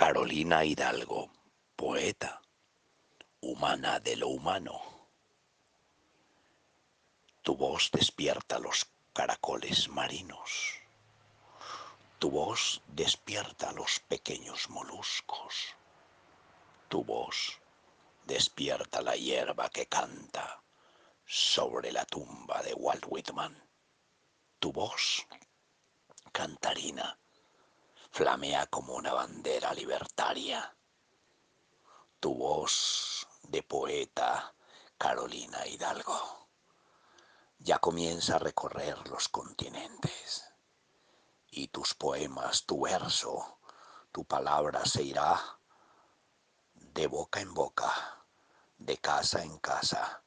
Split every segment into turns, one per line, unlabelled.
Carolina Hidalgo, poeta, humana de lo humano. Tu voz despierta los caracoles marinos. Tu voz despierta los pequeños moluscos. Tu voz despierta la hierba que canta sobre la tumba de Walt Whitman. Tu voz, cantarina, flamea como una bandera libertaria. Tu voz de poeta, Carolina Hidalgo, ya comienza a recorrer los continentes. Y tus poemas, tu verso, tu palabra se irá de boca en boca, de casa en casa,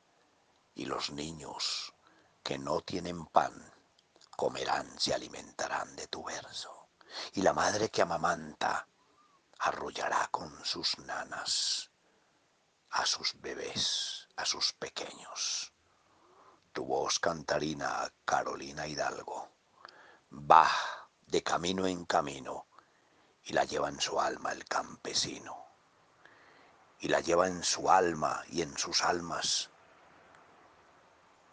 y los niños que no tienen pan comerán, se alimentarán de tu verso y la madre que amamanta arrullará con sus nanas a sus bebés, a sus pequeños. Tu voz cantarina, Carolina Hidalgo, va de camino en camino y la lleva en su alma el campesino. Y la lleva en su alma y en sus almas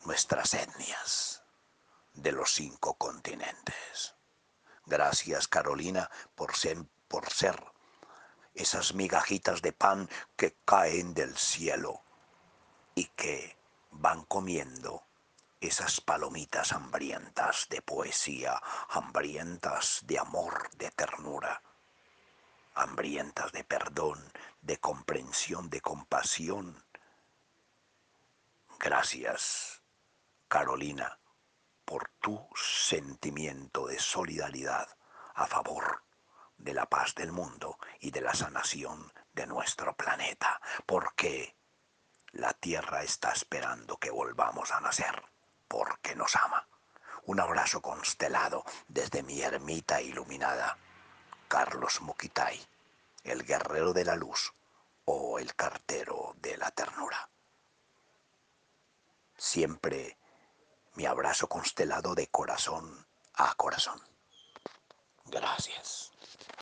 nuestras etnias de los cinco continentes. Gracias Carolina por ser, por ser esas migajitas de pan que caen del cielo y que van comiendo esas palomitas hambrientas de poesía, hambrientas de amor, de ternura, hambrientas de perdón, de comprensión, de compasión. Gracias, Carolina, por tu sentimiento de solidaridad a favor de la paz del mundo y de la sanación de nuestro planeta, porque la Tierra está esperando que volvamos a nacer, porque nos ama. Un abrazo constelado desde mi ermita iluminada. Carlos Muquitay, el guerrero de la luz o el cartero de la ternura. Siempre mi abrazo constelado de corazón a corazón. Gracias.